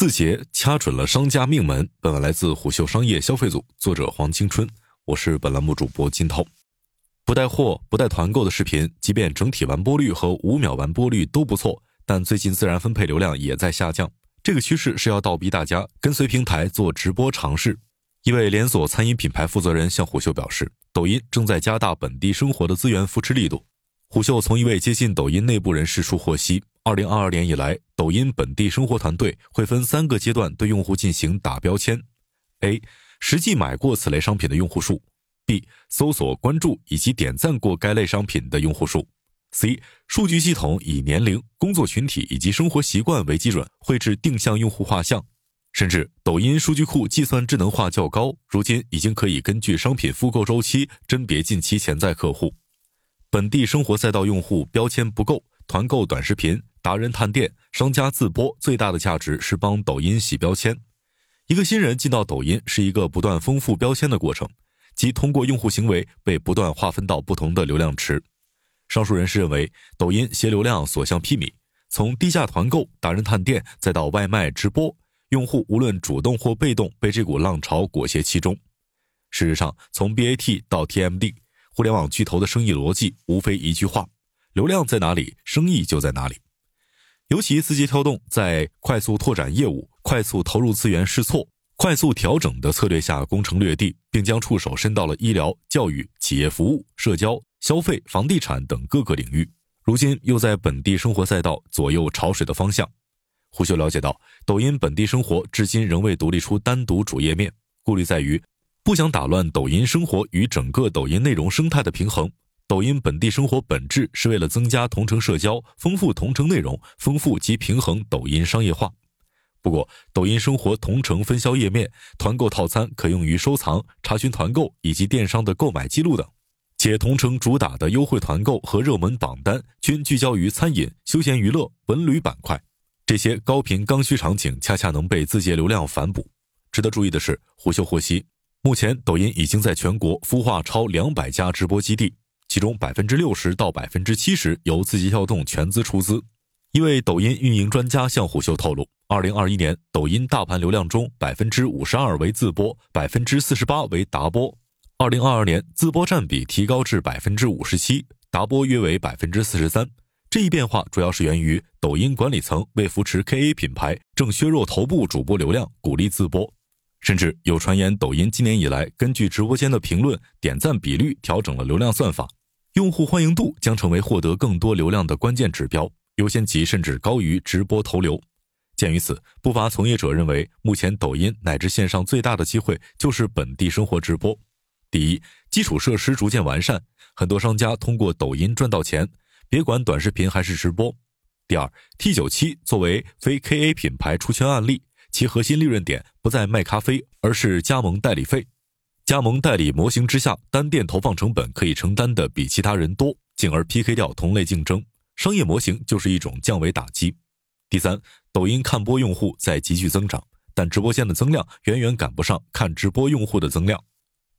字节掐准了商家命门。本文来自虎嗅商业消费组，作者黄青春，我是本栏目主播金涛。不带货、不带团购的视频，即便整体完播率和五秒完播率都不错，但最近自然分配流量也在下降。这个趋势是要倒逼大家跟随平台做直播尝试。一位连锁餐饮品牌负责人向虎嗅表示，抖音正在加大本地生活的资源扶持力度。虎嗅从一位接近抖音内部人士处获悉。二零二二年以来，抖音本地生活团队会分三个阶段对用户进行打标签：A. 实际买过此类商品的用户数；B. 搜索、关注以及点赞过该类商品的用户数；C. 数据系统以年龄、工作群体以及生活习惯为基准，绘制定向用户画像。甚至，抖音数据库计算智能化较高，如今已经可以根据商品复购周期甄别近期潜在客户。本地生活赛道用户标签不够，团购短视频。达人探店、商家自播，最大的价值是帮抖音洗标签。一个新人进到抖音是一个不断丰富标签的过程，即通过用户行为被不断划分到不同的流量池。上述人士认为，抖音携流量所向披靡，从低价团购、达人探店，再到外卖直播，用户无论主动或被动被这股浪潮裹挟其中。事实上，从 BAT 到 TMD，互联网巨头的生意逻辑无非一句话：流量在哪里，生意就在哪里。尤其字节跳动在快速拓展业务、快速投入资源试错、快速调整的策略下攻城略地，并将触手伸到了医疗、教育、企业服务、社交、消费、房地产等各个领域。如今又在本地生活赛道左右潮水的方向。胡秀了解到，抖音本地生活至今仍未独立出单独主页面，顾虑在于不想打乱抖音生活与整个抖音内容生态的平衡。抖音本地生活本质是为了增加同城社交，丰富同城内容，丰富及平衡抖音商业化。不过，抖音生活同城分销页面、团购套餐可用于收藏、查询团购以及电商的购买记录等，且同城主打的优惠团购和热门榜单均聚焦于餐饮、休闲娱乐、文旅板块，这些高频刚需场景恰恰能被字节流量反哺。值得注意的是，胡秀获悉，目前抖音已经在全国孵化超两百家直播基地。其中百分之六十到百分之七十由字节跳动全资出资。一位抖音运营专家向虎嗅透露，二零二一年抖音大盘流量中百分之五十二为自播，百分之四十八为达播。二零二二年自播占比提高至百分之五十七，达播约为百分之四十三。这一变化主要是源于抖音管理层为扶持 KA 品牌，正削弱头部主播流量，鼓励自播。甚至有传言，抖音今年以来根据直播间的评论、点赞比率调整了流量算法。用户欢迎度将成为获得更多流量的关键指标，优先级甚至高于直播投流。鉴于此，不乏从业者认为，目前抖音乃至线上最大的机会就是本地生活直播。第一，基础设施逐渐完善，很多商家通过抖音赚到钱，别管短视频还是直播。第二，T 九七作为非 KA 品牌出圈案例，其核心利润点不在卖咖啡，而是加盟代理费。加盟代理模型之下，单店投放成本可以承担的比其他人多，进而 PK 掉同类竞争。商业模型就是一种降维打击。第三，抖音看播用户在急剧增长，但直播间的增量远远赶不上看直播用户的增量。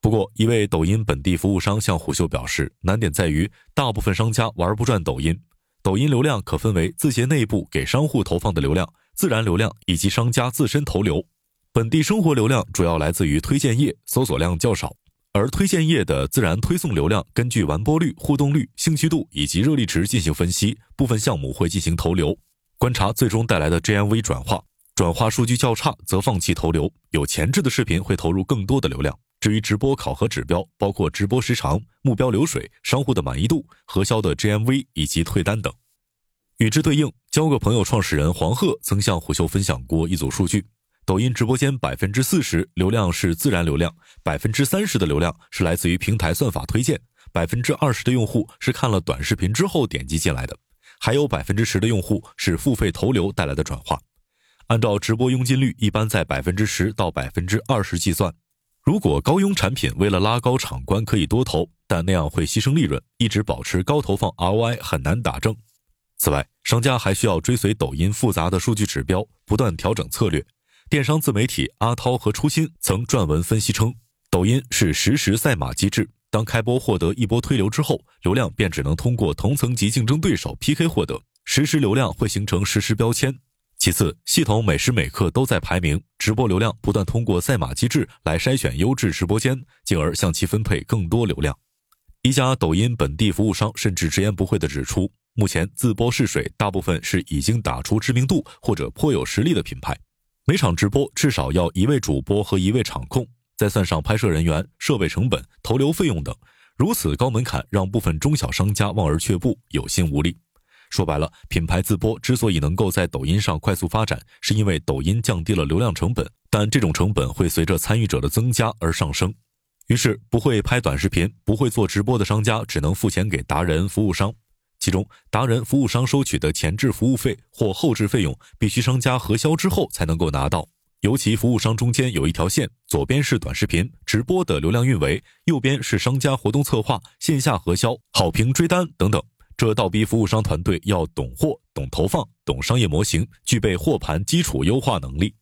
不过，一位抖音本地服务商向虎嗅表示，难点在于大部分商家玩不转抖音。抖音流量可分为字节内部给商户投放的流量、自然流量以及商家自身投流。本地生活流量主要来自于推荐页，搜索量较少；而推荐页的自然推送流量，根据完播率、互动率、兴趣度以及热力值进行分析，部分项目会进行投流，观察最终带来的 GMV 转化。转化数据较差，则放弃投流。有前置的视频会投入更多的流量。至于直播考核指标，包括直播时长、目标流水、商户的满意度、核销的 GMV 以及退单等。与之对应，交个朋友创始人黄鹤曾向虎嗅分享过一组数据。抖音直播间百分之四十流量是自然流量，百分之三十的流量是来自于平台算法推荐，百分之二十的用户是看了短视频之后点击进来的，还有百分之十的用户是付费投流带来的转化。按照直播佣金率，一般在百分之十到百分之二十计算。如果高佣产品为了拉高场观可以多投，但那样会牺牲利润，一直保持高投放 ROI 很难打正。此外，商家还需要追随抖音复杂的数据指标，不断调整策略。电商自媒体阿涛和初心曾撰文分析称，抖音是实时赛马机制。当开播获得一波推流之后，流量便只能通过同层级竞争对手 PK 获得。实时流量会形成实时标签，其次，系统每时每刻都在排名，直播流量不断通过赛马机制来筛选优质直播间，进而向其分配更多流量。一家抖音本地服务商甚至直言不讳地指出，目前自播试水大部分是已经打出知名度或者颇有实力的品牌，每场直播至少要一位主播和一位场控，再算上拍摄人员、设备成本、投流费用等，如此高门槛让部分中小商家望而却步，有心无力。说白了，品牌自播之所以能够在抖音上快速发展，是因为抖音降低了流量成本，但这种成本会随着参与者的增加而上升。于是，不会拍短视频、不会做直播的商家只能付钱给达人服务商，其中达人服务商收取的前置服务费或后置费用，必须商家核销之后才能够拿到。尤其服务商中间有一条线，左边是短视频直播的流量运维，右边是商家活动策划、线下核销、好评追单等等。这倒逼服务商团队要懂货、懂投放、懂商业模型，具备货盘基础优化能力。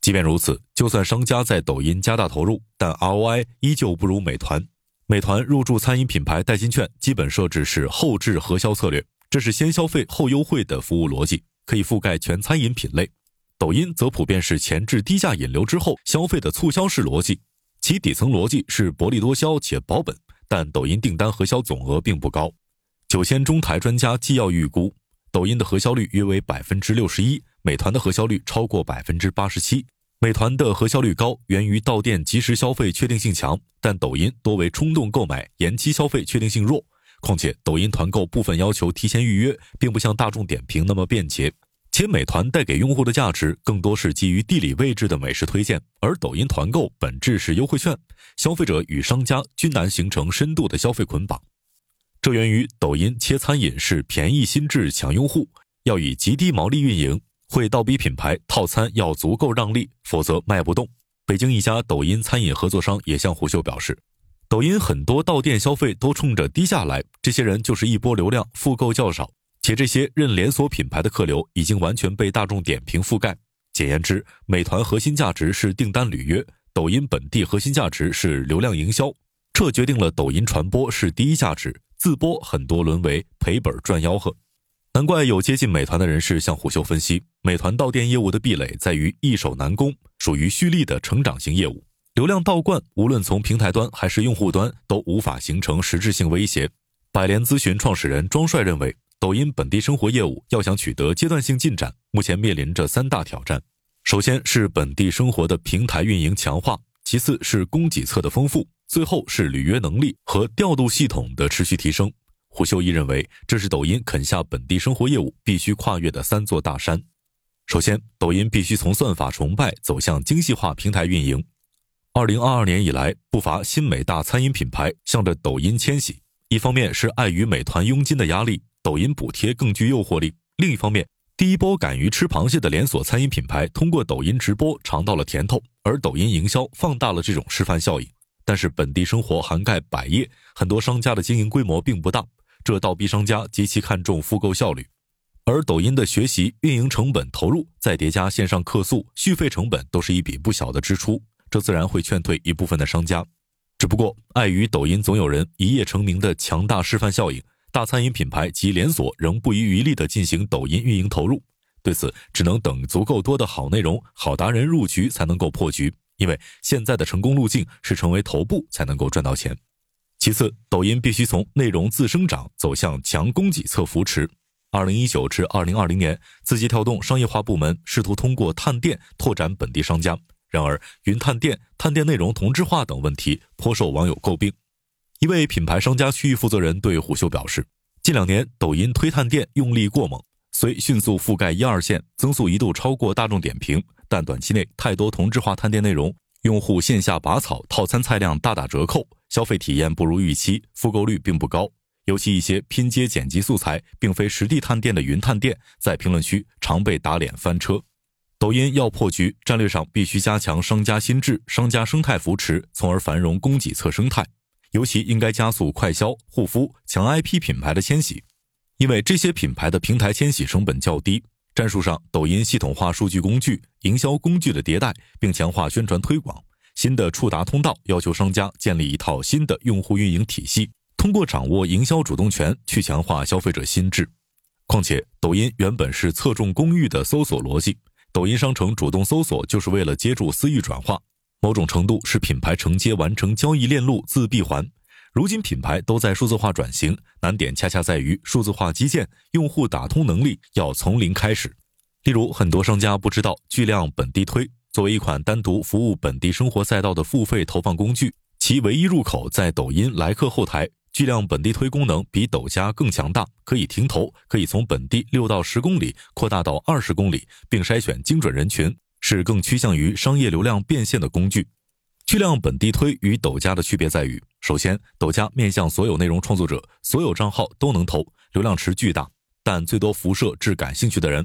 即便如此，就算商家在抖音加大投入，但 ROI 依旧不如美团。美团入驻餐饮品牌代金券基本设置是后置核销策略，这是先消费后优惠的服务逻辑，可以覆盖全餐饮品类。抖音则普遍是前置低价引流之后消费的促销式逻辑，其底层逻辑是薄利多销且保本，但抖音订单核销总额并不高。九仙中台专家纪要预估，抖音的核销率约为百分之六十一，美团的核销率超过百分之八十七。美团的核销率高，源于到店及时消费确定性强，但抖音多为冲动购买，延期消费确定性弱。况且，抖音团购部分要求提前预约，并不像大众点评那么便捷。且美团带给用户的价值更多是基于地理位置的美食推荐，而抖音团购本质是优惠券，消费者与商家均难形成深度的消费捆绑。这源于抖音切餐饮是便宜心智抢用户，要以极低毛利运营，会倒逼品牌套餐要足够让利，否则卖不动。北京一家抖音餐饮合作商也向虎嗅表示，抖音很多到店消费都冲着低价来，这些人就是一波流量，复购较少，且这些认连锁品牌的客流已经完全被大众点评覆盖。简言之，美团核心价值是订单履约，抖音本地核心价值是流量营销，这决定了抖音传播是第一价值。自播很多沦为赔本赚吆喝，难怪有接近美团的人士向虎嗅分析，美团到店业务的壁垒在于易守难攻，属于蓄力的成长型业务。流量倒灌，无论从平台端还是用户端，都无法形成实质性威胁。百联咨询创始人庄帅认为，抖音本地生活业务要想取得阶段性进展，目前面临着三大挑战：首先是本地生活的平台运营强化，其次是供给侧的丰富。最后是履约能力和调度系统的持续提升。胡秀一认为，这是抖音啃下本地生活业务必须跨越的三座大山。首先，抖音必须从算法崇拜走向精细化平台运营。二零二二年以来，不乏新美大餐饮品牌向着抖音迁徙。一方面是碍于美团佣金的压力，抖音补贴更具诱惑力；另一方面，第一波敢于吃螃蟹的连锁餐饮品牌通过抖音直播尝到了甜头，而抖音营销放大了这种示范效应。但是本地生活涵盖百业，很多商家的经营规模并不大，这倒逼商家极其看重复购效率。而抖音的学习、运营成本投入，再叠加线上客诉、续费成本，都是一笔不小的支出，这自然会劝退一部分的商家。只不过碍于抖音总有人一夜成名的强大示范效应，大餐饮品牌及连锁仍不遗余力地进行抖音运营投入。对此，只能等足够多的好内容、好达人入局，才能够破局。因为现在的成功路径是成为头部才能够赚到钱。其次，抖音必须从内容自生长走向强供给侧扶持。二零一九至二零二零年，字节跳动商业化部门试图通过探店拓展本地商家，然而云探店、探店内容同质化等问题颇受网友诟病。一位品牌商家区域负责人对虎嗅表示，近两年抖音推探店用力过猛，虽迅速覆盖一二线，增速一度超过大众点评。但短期内太多同质化探店内容，用户线下拔草，套餐菜量大打折扣，消费体验不如预期，复购率并不高。尤其一些拼接剪辑素材，并非实地探店的云探店，在评论区常被打脸翻车。抖音要破局，战略上必须加强商家心智、商家生态扶持，从而繁荣供给侧生态。尤其应该加速快销、护肤、强 IP 品牌的迁徙，因为这些品牌的平台迁徙成本较低。战术上，抖音系统化数据工具、营销工具的迭代，并强化宣传推广。新的触达通道要求商家建立一套新的用户运营体系，通过掌握营销主动权去强化消费者心智。况且，抖音原本是侧重公域的搜索逻辑，抖音商城主动搜索就是为了接住私域转化，某种程度是品牌承接完成交易链路自闭环。如今品牌都在数字化转型，难点恰恰在于数字化基建、用户打通能力要从零开始。例如，很多商家不知道巨量本地推作为一款单独服务本地生活赛道的付费投放工具，其唯一入口在抖音来客后台。巨量本地推功能比抖加更强大，可以停投，可以从本地六到十公里扩大到二十公里，并筛选精准人群，是更趋向于商业流量变现的工具。巨量本地推与抖加的区别在于，首先，抖加面向所有内容创作者，所有账号都能投，流量池巨大，但最多辐射至感兴趣的人；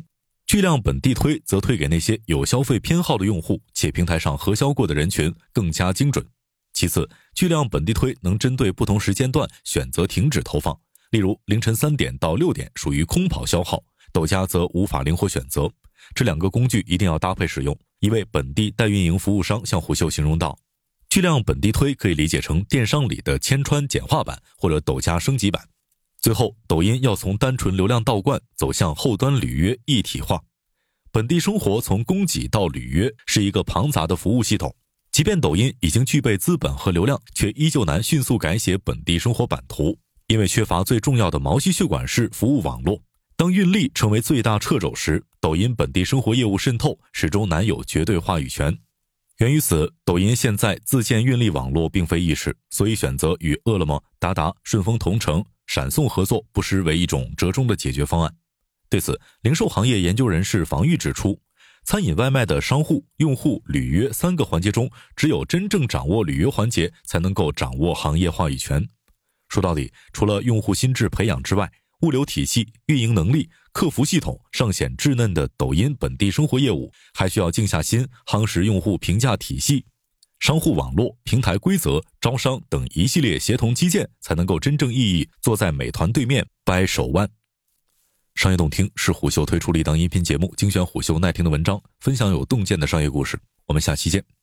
巨量本地推则推给那些有消费偏好的用户，且平台上核销过的人群更加精准。其次，巨量本地推能针对不同时间段选择停止投放，例如凌晨三点到六点属于空跑消耗，抖加则无法灵活选择。这两个工具一定要搭配使用。一位本地代运营服务商向虎嗅形容道：“巨量本地推可以理解成电商里的千川简化版或者抖加升级版。”最后，抖音要从单纯流量倒灌走向后端履约一体化。本地生活从供给到履约是一个庞杂的服务系统。即便抖音已经具备资本和流量，却依旧难迅速改写本地生活版图，因为缺乏最重要的毛细血管式服务网络。当运力成为最大掣肘时，抖音本地生活业务渗透始终难有绝对话语权。源于此，抖音现在自建运力网络并非易事，所以选择与饿了么、达达、顺丰同城、闪送合作，不失为一种折中的解决方案。对此，零售行业研究人士房玉指出。餐饮外卖的商户、用户、履约三个环节中，只有真正掌握履约环节，才能够掌握行业话语权。说到底，除了用户心智培养之外，物流体系、运营能力、客服系统尚显稚嫩的抖音本地生活业务，还需要静下心夯实用户评价体系、商户网络、平台规则、招商等一系列协同基建，才能够真正意义坐在美团对面掰手腕。商业洞听是虎嗅推出的一档音频节目，精选虎嗅耐听的文章，分享有洞见的商业故事。我们下期见。